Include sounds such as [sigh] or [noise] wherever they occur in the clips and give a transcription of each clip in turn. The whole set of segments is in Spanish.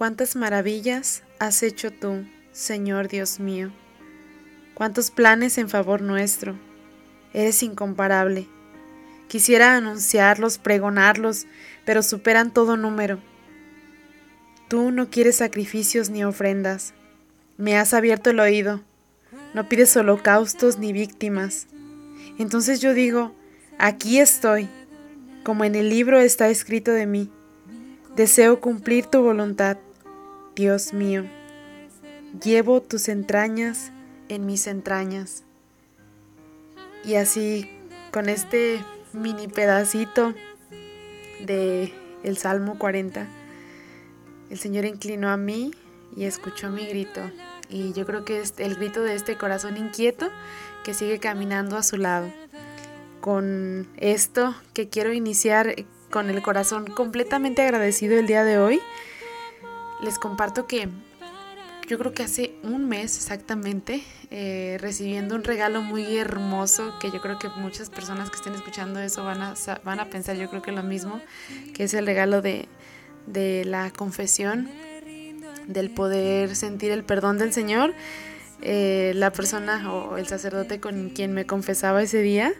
Cuántas maravillas has hecho tú, Señor Dios mío. Cuántos planes en favor nuestro. Eres incomparable. Quisiera anunciarlos, pregonarlos, pero superan todo número. Tú no quieres sacrificios ni ofrendas. Me has abierto el oído. No pides holocaustos ni víctimas. Entonces yo digo, aquí estoy, como en el libro está escrito de mí. Deseo cumplir tu voluntad. Dios mío, llevo tus entrañas en mis entrañas. Y así, con este mini pedacito de el Salmo 40, el Señor inclinó a mí y escuchó mi grito. Y yo creo que es el grito de este corazón inquieto que sigue caminando a su lado. Con esto que quiero iniciar con el corazón completamente agradecido el día de hoy les comparto que yo creo que hace un mes exactamente, eh, recibiendo un regalo muy hermoso, que yo creo que muchas personas que estén escuchando eso van a, van a pensar, yo creo que lo mismo, que es el regalo de, de la confesión, del poder sentir el perdón del Señor. Eh, la persona o el sacerdote con quien me confesaba ese día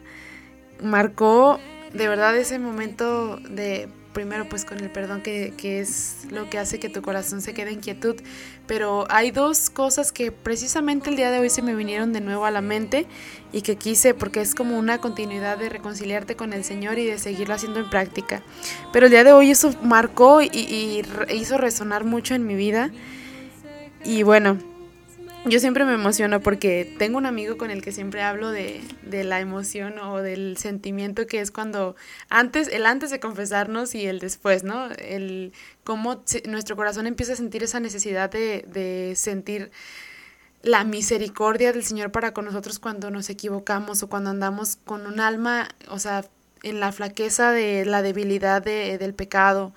marcó de verdad ese momento de primero pues con el perdón que, es lo que hace que tu corazón se quede en quietud. Pero hay dos cosas que precisamente el día de hoy se me vinieron de nuevo a la mente y que quise porque es como una continuidad de reconciliarte con el Señor y de seguirlo haciendo en práctica. Pero el día de hoy eso marcó y, y hizo resonar mucho en mi vida. Y bueno, yo siempre me emociono porque tengo un amigo con el que siempre hablo de, de, la emoción o del sentimiento que es cuando antes, el antes de confesarnos y el después, ¿no? El cómo nuestro corazón empieza a sentir esa necesidad de, de sentir la misericordia del Señor para con nosotros cuando nos equivocamos o cuando andamos con un alma, o sea, en la flaqueza de la debilidad de, del pecado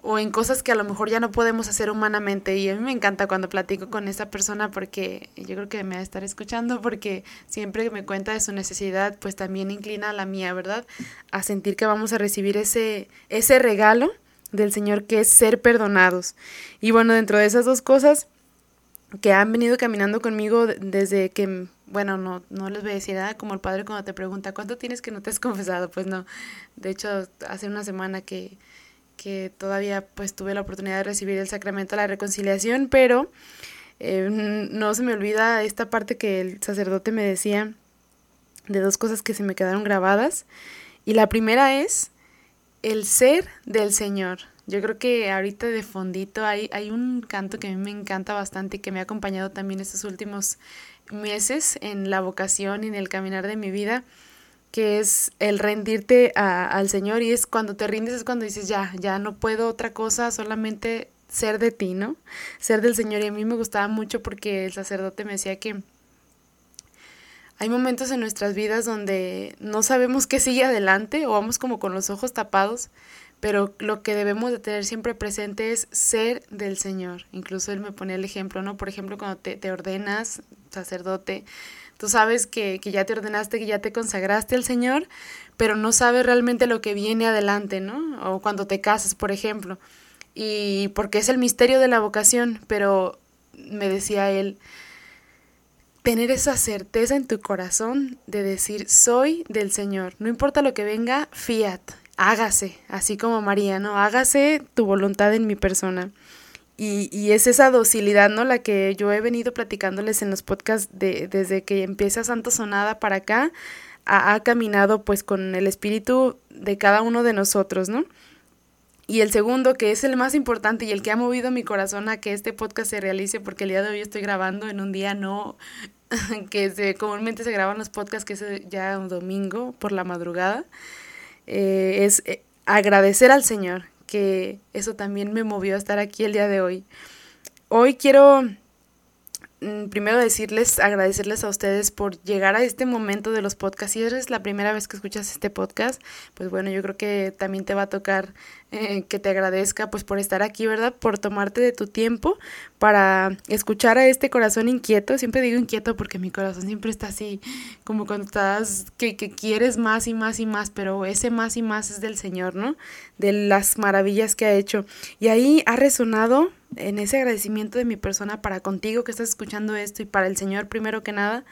o en cosas que a lo mejor ya no podemos hacer humanamente. Y a mí me encanta cuando platico con esa persona porque yo creo que me va a estar escuchando porque siempre que me cuenta de su necesidad, pues también inclina a la mía, ¿verdad? A sentir que vamos a recibir ese, ese regalo del Señor que es ser perdonados. Y bueno, dentro de esas dos cosas que han venido caminando conmigo desde que, bueno, no, no les voy nada, como el padre cuando te pregunta, ¿cuánto tienes que no te has confesado? Pues no, de hecho, hace una semana que que todavía pues tuve la oportunidad de recibir el sacramento de la reconciliación, pero eh, no se me olvida esta parte que el sacerdote me decía de dos cosas que se me quedaron grabadas. Y la primera es el ser del Señor. Yo creo que ahorita de fondito hay, hay un canto que a mí me encanta bastante y que me ha acompañado también estos últimos meses en la vocación y en el caminar de mi vida que es el rendirte al Señor y es cuando te rindes es cuando dices ya, ya no puedo otra cosa, solamente ser de ti, ¿no? Ser del Señor y a mí me gustaba mucho porque el sacerdote me decía que hay momentos en nuestras vidas donde no sabemos qué sigue adelante o vamos como con los ojos tapados, pero lo que debemos de tener siempre presente es ser del Señor. Incluso él me ponía el ejemplo, ¿no? Por ejemplo, cuando te, te ordenas sacerdote, Tú sabes que, que ya te ordenaste, que ya te consagraste al Señor, pero no sabes realmente lo que viene adelante, ¿no? O cuando te casas, por ejemplo. Y porque es el misterio de la vocación, pero me decía él, tener esa certeza en tu corazón de decir, soy del Señor. No importa lo que venga, fiat, hágase, así como María, ¿no? Hágase tu voluntad en mi persona. Y, y, es esa docilidad, ¿no? La que yo he venido platicándoles en los podcasts de, desde que empieza Santo Sonada para acá, ha, ha, caminado pues con el espíritu de cada uno de nosotros, ¿no? Y el segundo, que es el más importante y el que ha movido mi corazón a que este podcast se realice, porque el día de hoy estoy grabando en un día no [laughs] que comúnmente se graban los podcasts, que es ya un domingo por la madrugada, eh, es eh, agradecer al Señor que eso también me movió a estar aquí el día de hoy. Hoy quiero primero decirles, agradecerles a ustedes por llegar a este momento de los podcasts. Si eres la primera vez que escuchas este podcast, pues bueno, yo creo que también te va a tocar eh, que te agradezca pues por estar aquí, ¿verdad? Por tomarte de tu tiempo para escuchar a este corazón inquieto. Siempre digo inquieto porque mi corazón siempre está así, como cuando estás, que, que quieres más y más y más, pero ese más y más es del Señor, ¿no? De las maravillas que ha hecho. Y ahí ha resonado en ese agradecimiento de mi persona para contigo que estás escuchando esto y para el Señor primero que nada,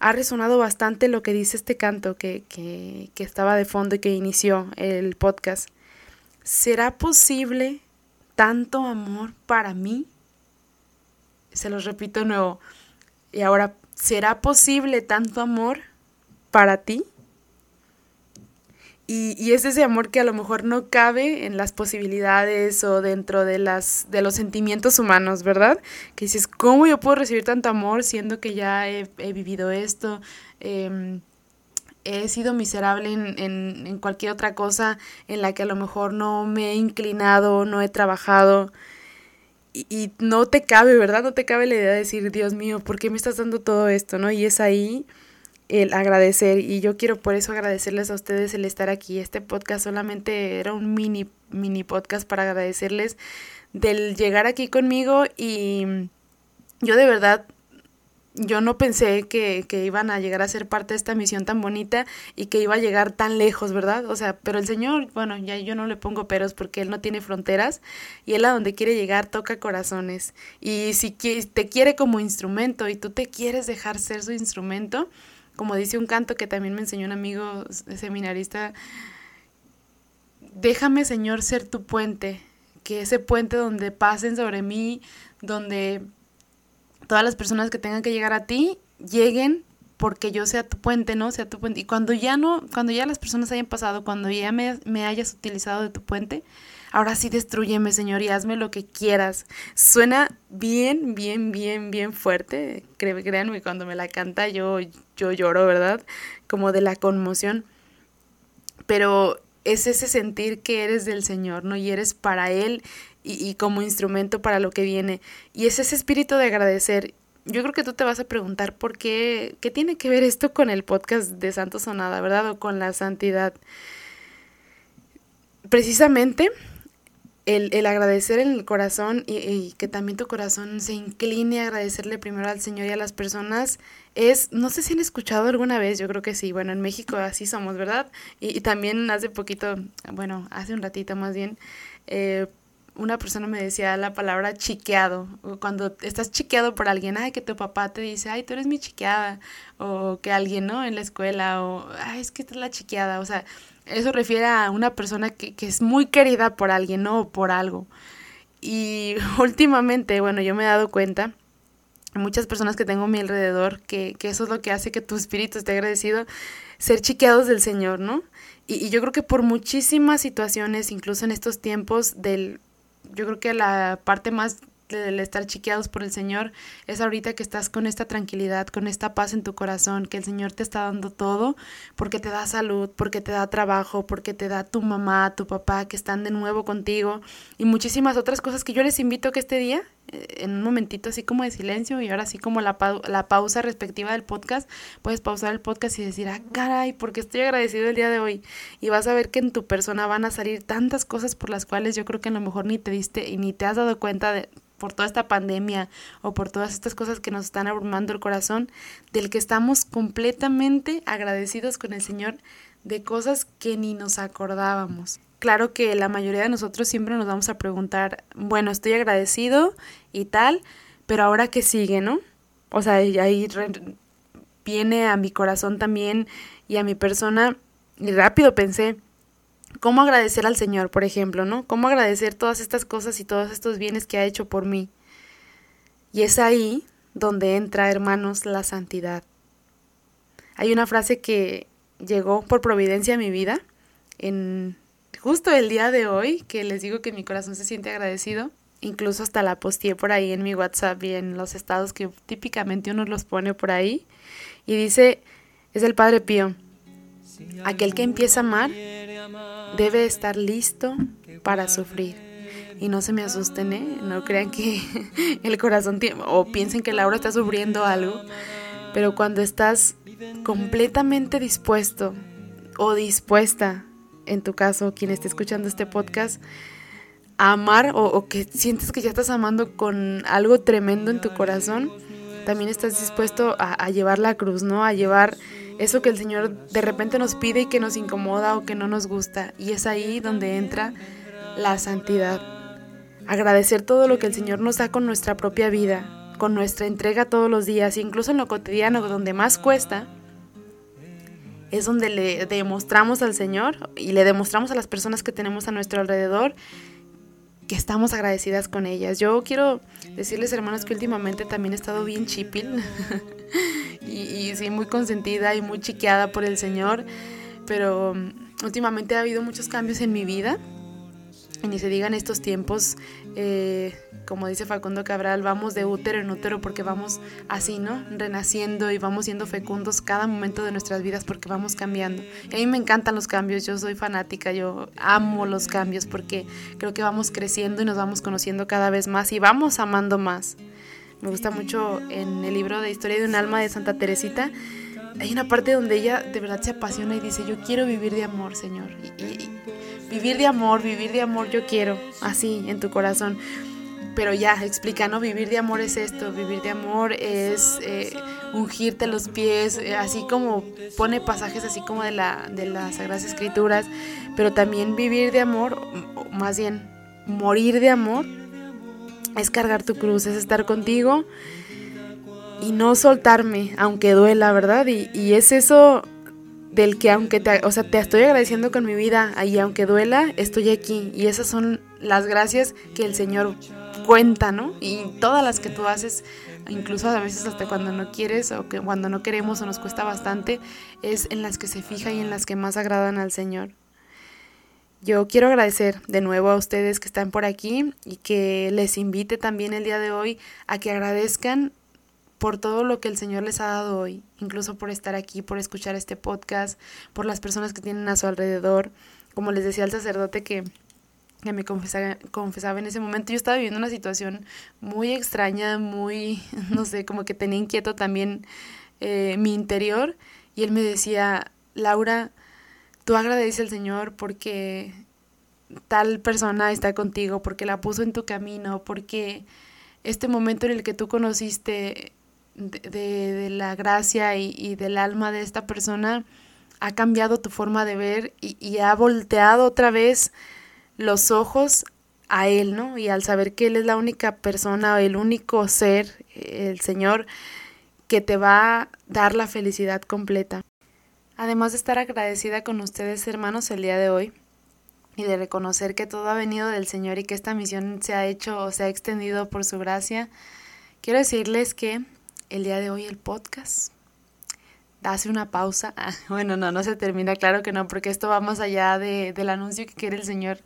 ha resonado bastante lo que dice este canto que, que, que estaba de fondo y que inició el podcast. ¿Será posible tanto amor para mí? Se los repito de nuevo. Y ahora, ¿será posible tanto amor para ti? Y, es ese amor que a lo mejor no cabe en las posibilidades o dentro de, las, de los sentimientos humanos, ¿verdad? Que dices, ¿cómo yo puedo recibir tanto amor siendo que ya he, vivido esto? Em, he sido miserable en, en, en, cualquier otra cosa en la que a lo mejor no me he inclinado, no he trabajado. Y, y, no te cabe, ¿verdad? No te cabe la idea de decir, Dios mío, ¿por qué me estás dando todo esto? ¿No? Y es ahí el agradecer y yo quiero por eso agradecerles a ustedes el estar aquí. Este podcast solamente era un mini, mini podcast para agradecerles del llegar aquí conmigo y yo de verdad yo no pensé que, que, iban a llegar a ser parte de esta misión tan bonita y que iba a llegar tan lejos, ¿verdad? O sea, pero el Señor, bueno, ya yo no le pongo peros porque Él no tiene fronteras y Él a donde quiere llegar toca corazones. Y si te quiere como instrumento y tú te quieres dejar ser su instrumento, como dice un canto que también me enseñó un amigo seminarista, déjame Señor ser tu puente, que ese puente donde pasen sobre mí, donde todas las personas que tengan que llegar a ti lleguen porque yo sea tu puente, ¿no? Sea tu puente. Y cuando ya no, cuando ya las personas hayan pasado, cuando ya me, me hayas utilizado de tu puente, ahora sí destruyeme, Señor, y hazme lo que quieras. Suena bien, bien, bien, bien fuerte. Créanme, cuando me la canta yo, yo lloro, ¿verdad? Como de la conmoción. Pero es ese sentir que eres del Señor, ¿no? Y eres para Él y, y como instrumento para lo que viene. Y es ese espíritu de agradecer yo creo que tú te vas a preguntar por qué, qué tiene que ver esto con el podcast de Santo Sonada, ¿verdad? O con la santidad. Precisamente el, agradecer en el corazón y, que también tu corazón se incline a agradecerle primero al Señor y a las personas es, no sé si han escuchado alguna vez, yo creo que sí, bueno, en México así somos, ¿verdad? Y, también hace poquito, bueno, hace un ratito más bien, eh, una persona me decía la palabra chiqueado, cuando estás chiqueado por alguien, ay, que tu papá te dice, ay, tú eres mi chiqueada, o que alguien, ¿no? En la escuela, o, ay, es que esta es la chiqueada, o sea, eso refiere a una persona que, que es muy querida por alguien, ¿no? Por algo. Y [laughs] últimamente, bueno, yo me he dado cuenta, muchas personas que tengo a mi alrededor, que, que eso es lo que hace que tu espíritu esté agradecido, ser chiqueados del Señor, ¿no? Y, y yo creo que por muchísimas situaciones, incluso en estos tiempos del, yo creo que la parte más del estar chiqueados por el Señor es ahorita que estás con esta tranquilidad, con esta paz en tu corazón, que el Señor te está dando todo, porque te da salud, porque te da trabajo, porque te da tu mamá, tu papá, que están de nuevo contigo y muchísimas otras cosas que yo les invito que este día, en un momentito así como de silencio y ahora así como la, la pausa respectiva del podcast, puedes pausar el podcast y decir, ah, caray, porque estoy agradecido el día de hoy. Y vas a ver que en tu persona van a salir tantas cosas por las cuales yo creo que a lo mejor ni te diste y ni te has dado cuenta de por toda esta pandemia o por todas estas cosas que nos están abrumando el corazón, del que estamos completamente agradecidos con el Señor de cosas que ni nos acordábamos. Claro que la mayoría de nosotros siempre nos vamos a preguntar, bueno, estoy agradecido y tal, pero ahora qué sigue, ¿no? O sea, ahí viene a mi corazón también y a mi persona y rápido pensé, ¿Cómo agradecer al Señor, por ejemplo, no? ¿Cómo agradecer todas estas cosas y todos estos bienes que ha hecho por mí? Y es ahí donde entra, hermanos, la santidad. Hay una frase que llegó por providencia a mi vida en justo el día de hoy, que les digo que mi corazón se siente agradecido. Incluso hasta la posteé por ahí en mi WhatsApp y en los estados que típicamente uno los pone por ahí. Y dice, es el Padre Pío, aquel que empieza a amar debe estar listo para sufrir. Y no se me asusten, ¿eh? No crean que [laughs] el corazón o piensen que Laura está sufriendo algo, pero cuando estás completamente dispuesto o dispuesta, en tu caso, quien esté escuchando este podcast, amar o, que sientes que ya estás amando con algo tremendo en tu corazón, también estás dispuesto a, a llevar la cruz, ¿no? A llevar eso que el Señor de repente nos pide y que nos incomoda o que no nos gusta. Y es ahí donde entra la santidad. agradecer todo lo que el Señor nos da con nuestra propia vida, con nuestra entrega todos los días, incluso en lo cotidiano, donde más cuesta, es donde le demostramos al Señor y le demostramos a las personas que tenemos a nuestro alrededor que estamos agradecidas con ellas. Yo quiero decirles, hermanos, que últimamente también he estado bien chipil [laughs] y, y, sí, muy consentida y muy chiqueada por el Señor, pero mm, últimamente ha habido muchos cambios en mi vida ni se digan estos tiempos, eh, como dice Facundo Cabral, vamos de útero en útero porque vamos así, ¿no? Renaciendo y vamos siendo fecundos cada momento de nuestras vidas porque vamos cambiando. Y a mí me encantan los cambios, yo soy fanática, yo amo los cambios porque creo que vamos creciendo y nos vamos conociendo cada vez más y vamos amando más. Me gusta mucho en el libro de Historia de un alma de Santa Teresita. Hay una parte donde ella de verdad se apasiona y dice, yo quiero vivir de amor, Señor. y Vivir de amor, vivir de amor yo quiero, así, en tu corazón. Pero ya, explica, ¿no? Vivir de amor es esto, vivir de amor es eh, ungirte los pies, eh, así como pone pasajes así como de, la, de las Sagradas Escrituras, pero también vivir de amor, más bien morir de amor, es cargar tu cruz, es estar contigo y no soltarme, aunque duela, ¿verdad? Y, y es eso del que aunque te, o sea, te estoy agradeciendo con mi vida y aunque duela, estoy aquí. Y esas son las gracias que el Señor cuenta, ¿no? Y todas las que tú haces, incluso a veces hasta cuando no quieres o que cuando no queremos o nos cuesta bastante, es en las que se fija y en las que más agradan al Señor. Yo quiero agradecer de nuevo a ustedes que están por aquí y que les invite también el día de hoy a que agradezcan por todo lo que el Señor les ha dado hoy, incluso por estar aquí, por escuchar este podcast, por las personas que tienen a su alrededor. Como les decía el sacerdote que, que me confesaba, confesaba en ese momento, yo estaba viviendo una situación muy extraña, muy, [laughs] no sé, como que tenía inquieto también eh, mi interior. Y él me decía, Laura, tú agradeces al Señor porque tal persona está contigo, porque la puso en tu camino, porque este momento en el que tú conociste de, la gracia y, del alma de esta persona ha cambiado tu forma de ver y, ha volteado otra vez los ojos a Él, ¿no? Y al saber que Él es la única persona, el único ser, el Señor, que te va a dar la felicidad completa. Además de estar agradecida con ustedes, hermanos, el día de hoy, y de reconocer que todo ha venido del Señor y que esta misión se ha hecho o se ha extendido por su gracia, quiero decirles que el día de hoy el podcast. Hace una pausa. [laughs] Ah, bueno, no, no se termina, claro que no, porque esto va más allá de, del anuncio que quiere el Señor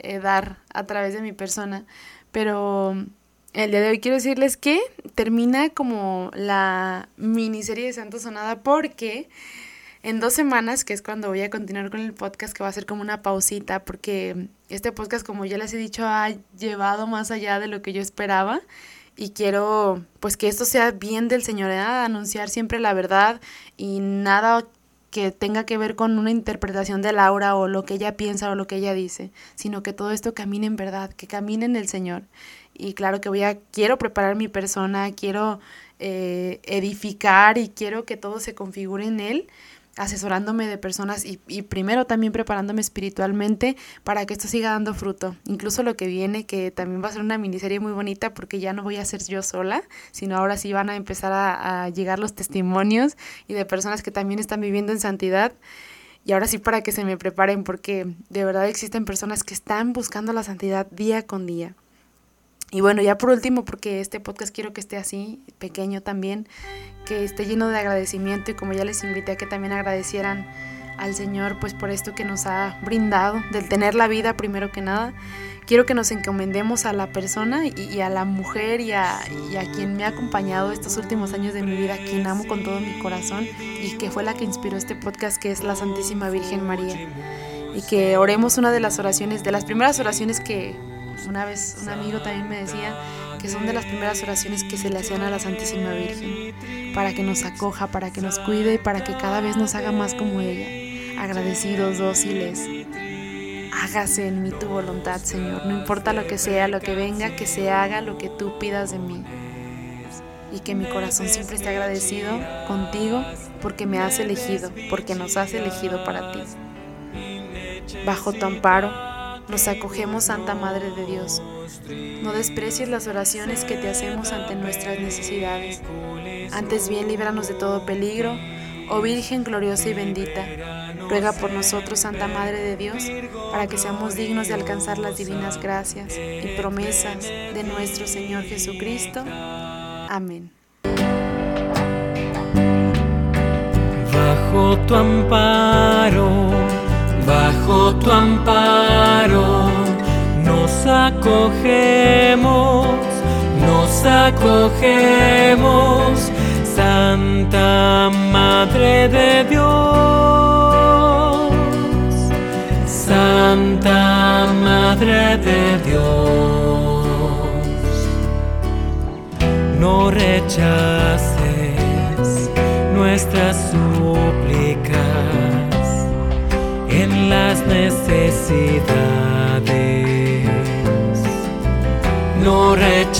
eh, dar a través de mi persona. Pero el día de hoy quiero decirles que termina como la miniserie de Santo Sonada porque en dos semanas, que es cuando voy a continuar con el podcast, que va a ser como una pausita, porque este podcast, como ya les he dicho, ha llevado más allá de lo que yo esperaba y quiero pues que esto sea bien del Señor, ¿eh? anunciar siempre la verdad y nada que tenga que ver con una interpretación de Laura o lo que ella piensa o lo que ella dice, sino que todo esto camine en verdad, que camine en el Señor. Y claro que voy a, quiero preparar mi persona, quiero eh, edificar y quiero que todo se configure en Él, asesorándome de personas y, primero también preparándome espiritualmente para que esto siga dando fruto. Incluso lo que viene, que también va a ser una miniserie muy bonita porque ya no voy a ser yo sola, sino ahora sí van a empezar a llegar los testimonios y de personas que también están viviendo en santidad. Y ahora sí para que se me preparen porque de verdad existen personas que están buscando la santidad día con día. Y bueno, ya por último, porque este podcast quiero que esté así, pequeño también, que esté lleno de agradecimiento y como ya les invité a que también agradecieran al Señor pues por esto que nos ha brindado, del tener la vida primero que nada. Quiero que nos encomendemos a la persona y, a la mujer y a, a, quien me ha acompañado estos últimos años de mi vida, quien amo con todo mi corazón y que fue la que inspiró este podcast, que es la Santísima Virgen María. Y que oremos una de las oraciones, de las primeras oraciones que una vez un amigo también me decía que son de las primeras oraciones que se le hacían a la Santísima Virgen, para que nos acoja, para que nos cuide y para que cada vez nos haga más como ella, agradecidos, dóciles. Hágase en mí tu voluntad, Señor, no importa lo que sea, lo que venga, que se haga lo que tú pidas de mí. Y que mi corazón siempre esté agradecido contigo porque me has elegido, porque nos has elegido para ti. Bajo tu amparo, nos acogemos, Santa Madre de Dios. No desprecies las oraciones que te hacemos ante nuestras necesidades. Antes bien, líbranos de todo peligro, oh Virgen gloriosa y bendita. Ruega por nosotros, Santa Madre de Dios, para que seamos dignos de alcanzar las divinas gracias y promesas de nuestro Señor Jesucristo. Amén. Bajo tu amparo, bajo tu amparo, nos acogemos, nos acogemos, Santa Madre de Dios, Santa Madre de Dios, no rechaces nuestras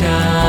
necesidades. No rechaces